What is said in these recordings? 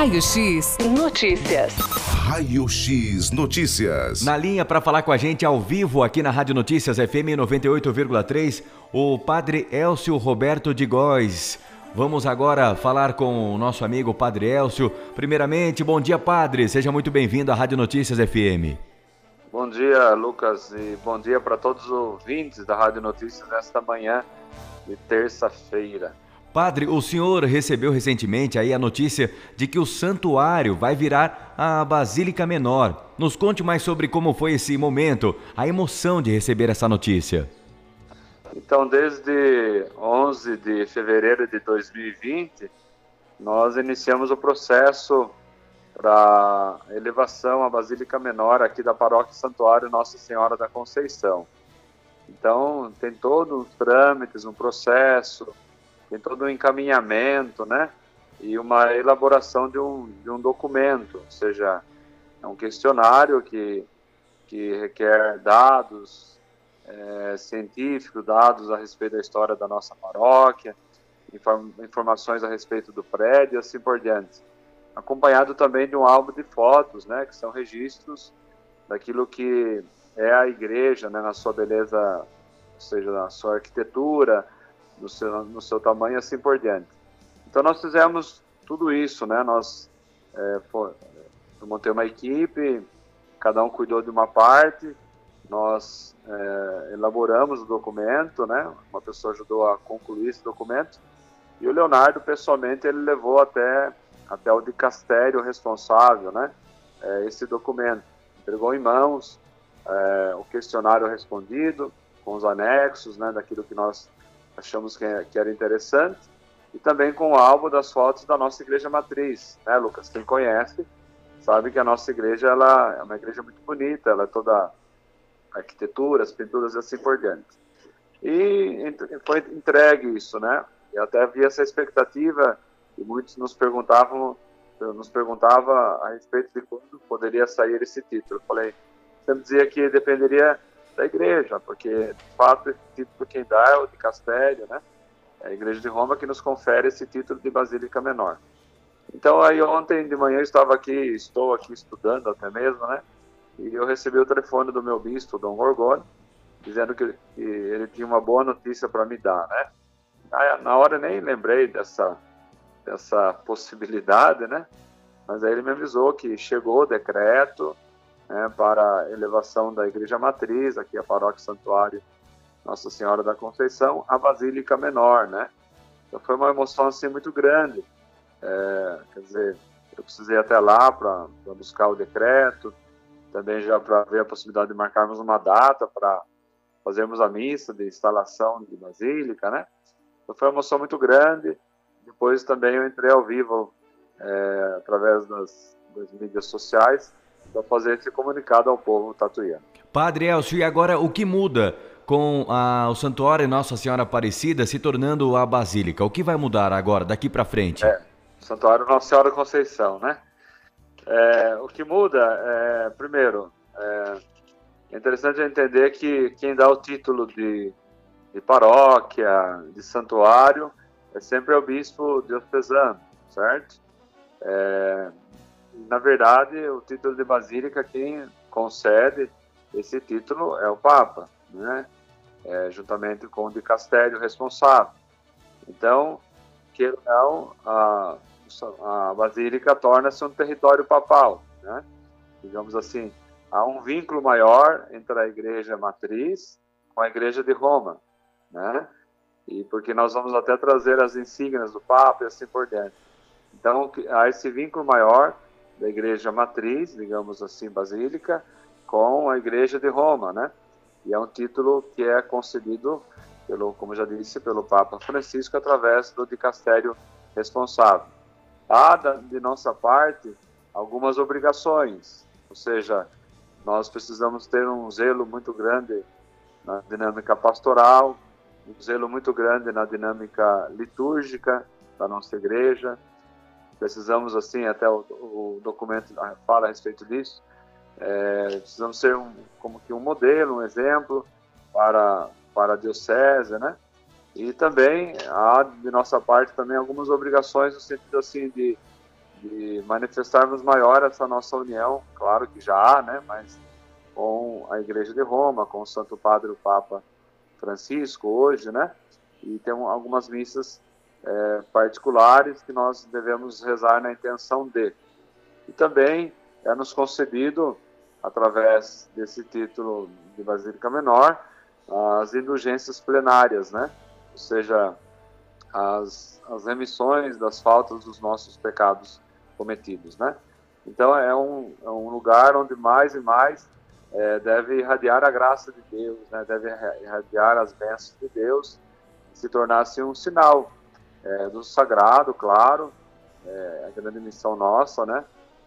Raio X Notícias. Raio X Notícias. Na linha para falar com a gente ao vivo aqui na Rádio Notícias FM 98,3, o Padre Elcio Roberto de Góes. Vamos agora falar com o nosso amigo Padre Elcio. Primeiramente, bom dia, Padre. Seja muito bem-vindo à Rádio Notícias FM. Bom dia, Lucas, e bom dia para todos os ouvintes da Rádio Notícias nesta manhã de terça-feira. Padre, o senhor recebeu recentemente aí a notícia de que o santuário vai virar a Basílica Menor. Nos conte mais sobre como foi esse momento, a emoção de receber essa notícia. Então, desde 11 de fevereiro de 2020, nós iniciamos o processo para elevação à Basílica Menor aqui da Paróquia Santuário Nossa Senhora da Conceição. Então, tem todos os trâmites, um processo, tem todo um encaminhamento, né? E uma elaboração de um, de um documento, ou seja, é um questionário que, que requer dados é, científicos, dados a respeito da história da nossa paróquia, inform, informações a respeito do prédio assim por diante. Acompanhado também de um álbum de fotos, né? Que são registros daquilo que é a igreja, né? Na sua beleza, ou seja, na sua arquitetura, no seu, no seu tamanho e assim por diante. Então nós fizemos tudo isso, né? Nós é, eu montei uma equipe, cada um cuidou de uma parte, nós é, elaboramos o documento, né? Uma pessoa ajudou a concluir esse documento e o Leonardo pessoalmente ele levou até até o dicastério responsável, né? É, esse documento entregou em mãos é, o questionário respondido com os anexos, né? Daquilo que nós achamos que, que era interessante, e também com o álbum das fotos da nossa igreja matriz, né, Lucas? Quem conhece sabe que a nossa igreja ela é uma igreja muito bonita, ela é toda arquitetura, as pinturas e assim por diante. E foi entregue isso, né? E até havia essa expectativa e muitos nos perguntavam nos perguntava a respeito de quando poderia sair esse título. Eu falei, sempre dizia que dependeria da igreja, porque de fato esse título quem dá é o de Castério, né? É a igreja de Roma que nos confere esse título de Basílica Menor. Então aí ontem de manhã eu estava aqui, estou aqui estudando até mesmo, né? E eu recebi o telefone do meu bispo, Dom Gorgoni, dizendo que, que ele tinha uma boa notícia para me dar, né? Aí, na hora nem lembrei dessa dessa possibilidade, né? Mas aí ele me avisou que chegou o decreto, né, para a elevação da Igreja Matriz, aqui a Paróquia Santuário Nossa Senhora da Conceição, a Basílica Menor, né? Então foi uma emoção assim muito grande. É, quer dizer, eu precisei até lá para buscar o decreto, também já para ver a possibilidade de marcarmos uma data para fazermos a missa de instalação de basílica, né? Então foi uma emoção muito grande. Depois também eu entrei ao vivo é, através das, das mídias sociais para fazer esse comunicado ao povo tatuiano. Padre Elcio, e agora o que muda com a, o Santuário Nossa Senhora Aparecida se tornando a Basílica? O que vai mudar agora, daqui para frente? É, Santuário Nossa Senhora Conceição, né? É, o que muda, é, primeiro, é, é interessante entender que quem dá o título de, de paróquia, de santuário, é sempre o bispo diocesano, certo? É, na verdade, o título de basílica, quem concede esse título é o Papa, né? É, juntamente com o de Castério responsável. Então, que não, a, a basílica torna-se um território papal, né? Digamos assim, há um vínculo maior entre a igreja matriz com a igreja de Roma, né? E porque nós vamos até trazer as insígnias do Papa e assim por diante. Então, há esse vínculo maior da igreja matriz, digamos assim, basílica, com a igreja de Roma, né? E é um título que é concedido pelo, como já disse, pelo Papa Francisco através do dicastério responsável. Há de nossa parte algumas obrigações, ou seja, nós precisamos ter um zelo muito grande na dinâmica pastoral, um zelo muito grande na dinâmica litúrgica da nossa igreja, precisamos, assim, até o, o documento fala a respeito disso, é, precisamos ser um, como que um modelo, um exemplo para, para a diocese, né? E também há de nossa parte também algumas obrigações no sentido assim de, de manifestarmos maior essa nossa união, claro que já há, né, mas com a Igreja de Roma, com o Santo Padre o Papa Francisco hoje, né, e tem algumas missas é, particulares que nós devemos rezar na intenção de. E também é nos concedido, através desse título de Basílica Menor, as indulgências plenárias, né? Ou seja, as, as remissões das faltas dos nossos pecados cometidos, né? Então é um, é um lugar onde mais e mais é, deve irradiar a graça de Deus, né? deve irradiar as bênçãos de Deus, se tornasse um sinal é, do sagrado, claro, é a grande missão nossa, né?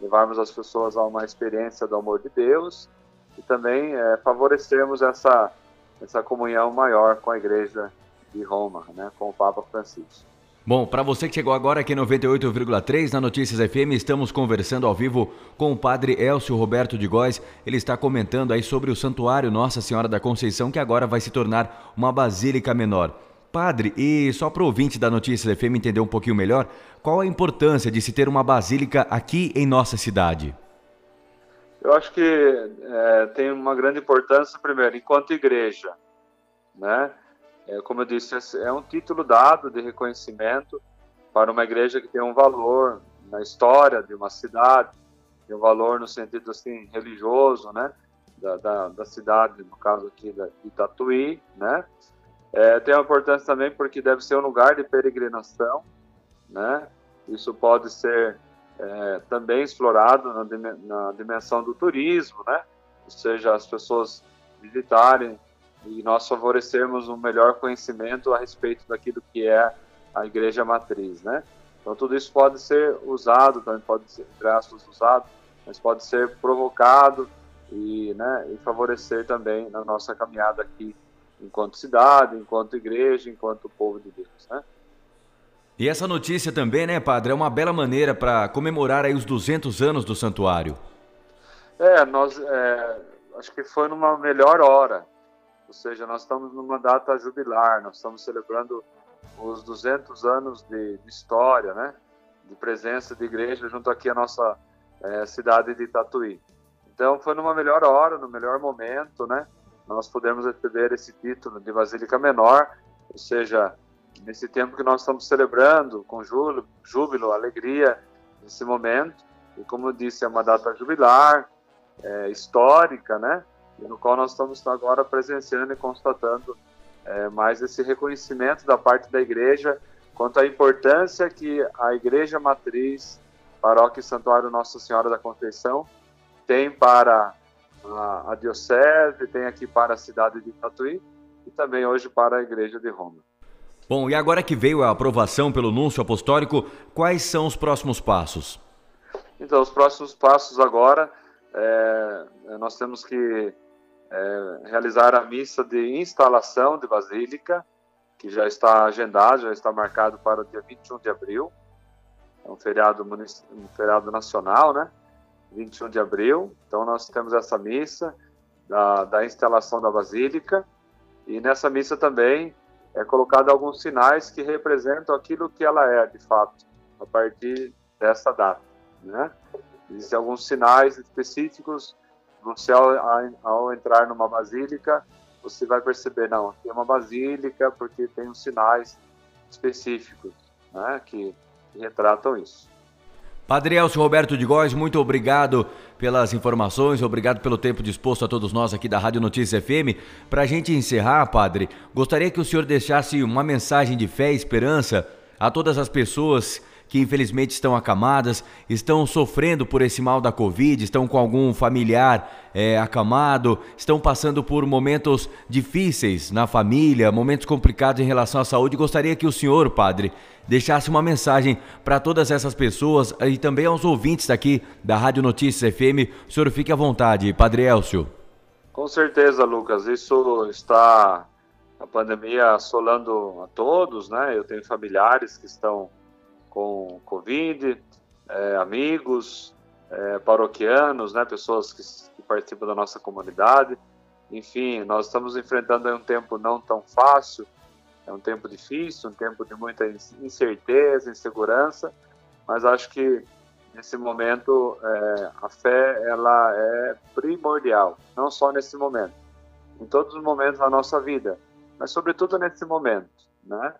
Levarmos as pessoas a uma experiência do amor de Deus e também é, favorecermos essa, essa comunhão maior com a Igreja de Roma, né? Com o Papa Francisco. Bom, para você que chegou agora aqui 98,3 na Notícias FM, estamos conversando ao vivo com o padre Elcio Roberto de Góes. Ele está comentando aí sobre o Santuário Nossa Senhora da Conceição, que agora vai se tornar uma basílica menor. Padre, e só para o ouvinte da Notícias FM entender um pouquinho melhor, qual a importância de se ter uma basílica aqui em nossa cidade? Eu acho que é, tem uma grande importância, primeiro, enquanto igreja, né? É, como eu disse, é um título dado de reconhecimento para uma igreja que tem um valor na história de uma cidade, tem um valor no sentido assim religioso, né? Da, da, da cidade, no caso aqui de Tatuí, né? É, tem uma importância também porque deve ser um lugar de peregrinação, né? Isso pode ser é, também explorado na, na, dimensão do turismo, né? Ou seja, as pessoas visitarem e nós favorecermos um melhor conhecimento a respeito daquilo que é a igreja matriz, né? Então tudo isso pode ser usado, também pode ser, entre usado, mas pode ser provocado e, né, e favorecer também na nossa caminhada aqui enquanto cidade, enquanto igreja, enquanto povo de Deus, né? E essa notícia também, né, padre, é uma bela maneira para comemorar aí os 200 anos do santuário. É, nós é, acho que foi numa melhor hora. Ou seja, nós estamos numa data jubilar, nós estamos celebrando os 200 anos de, de história, né? De presença de igreja junto aqui à nossa é, cidade de Tatuí. Então foi numa melhor hora, no melhor momento, né? Nós podemos receber esse título de Basílica Menor, ou seja, nesse tempo que nós estamos celebrando com júbilo, júbilo alegria, nesse momento, e como eu disse, é uma data jubilar, é, histórica, né? E no qual nós estamos agora presenciando e constatando é, mais esse reconhecimento da parte da igreja quanto à importância que a igreja matriz, paróquia e santuário Nossa Senhora da Conceição, tem para a, a Diocese, tem aqui para a cidade de Tatuí e também hoje para a Igreja de Roma. Bom, e agora que veio a aprovação pelo Núncio Apostólico, quais são os próximos passos? Então, os próximos passos agora, é, nós temos que é, realizar a missa de instalação de Basílica, que já está agendado, já está marcado para o dia 21 de abril. É um feriado, um feriado nacional, né? 21 de abril. Então, nós temos essa missa da, da instalação da Basílica, e nessa missa também é colocado alguns sinais que representam aquilo que ela é, de fato, a partir dessa data. Né? Existem alguns sinais específicos. Você, ao, ao entrar numa basílica, você vai perceber, não, tem uma basílica porque tem uns sinais específicos né, que retratam isso. Padre Elcio Roberto de Góes, muito obrigado pelas informações, obrigado pelo tempo disposto a todos nós aqui da Rádio Notícias FM. Para a gente encerrar, Padre, gostaria que o senhor deixasse uma mensagem de fé e esperança a todas as pessoas que infelizmente estão acamadas, estão sofrendo por esse mal da Covid, estão com algum familiar é, acamado, estão passando por momentos difíceis na família, momentos complicados em relação à saúde. Gostaria que o senhor, padre, deixasse uma mensagem para todas essas pessoas e também aos ouvintes daqui da Rádio Notícias FM. O senhor fique à vontade, Padre Elcio. Com certeza, Lucas. Isso está a pandemia assolando a todos, né? Eu tenho familiares que estão com Covid, é, amigos, é, paroquianos, né? Pessoas que, que participam da nossa comunidade. Enfim, nós estamos enfrentando um tempo não tão fácil, é um tempo difícil, um tempo de muita incerteza, insegurança, mas acho que nesse momento é, a fé ela é primordial, não só nesse momento, em todos os momentos da nossa vida, mas sobretudo nesse momento, né?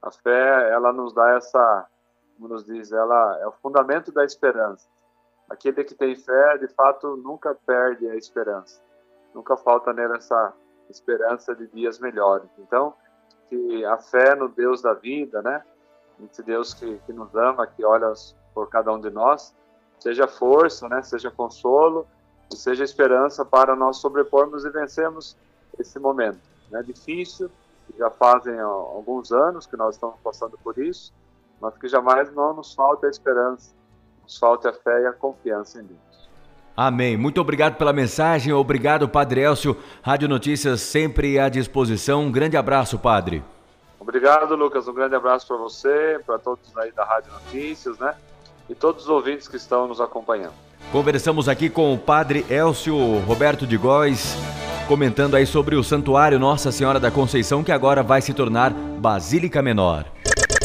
A fé ela nos dá essa, como nos diz, ela é o fundamento da esperança. Aquele que tem fé, de fato, nunca perde a esperança, nunca falta nele essa esperança de dias melhores. Então, que a fé no Deus da vida, né? Esse Deus que, que nos ama, que olha por cada um de nós, seja força, né? Seja consolo e seja esperança para nós sobrepormos e vencermos esse momento, né? Difícil, já fazem alguns anos que nós estamos passando por isso, mas que jamais não nos falte a esperança, nos falte a fé e a confiança em Deus. Amém. Muito obrigado pela mensagem. Obrigado, Padre Elcio. Rádio Notícias sempre à disposição. Um grande abraço, Padre. Obrigado, Lucas. Um grande abraço para você, para todos aí da Rádio Notícias, né? E todos os ouvintes que estão nos acompanhando. Conversamos aqui com o Padre Elcio Roberto de Góes, comentando aí sobre o Santuário Nossa Senhora da Conceição, que agora vai se tornar Basílica Menor.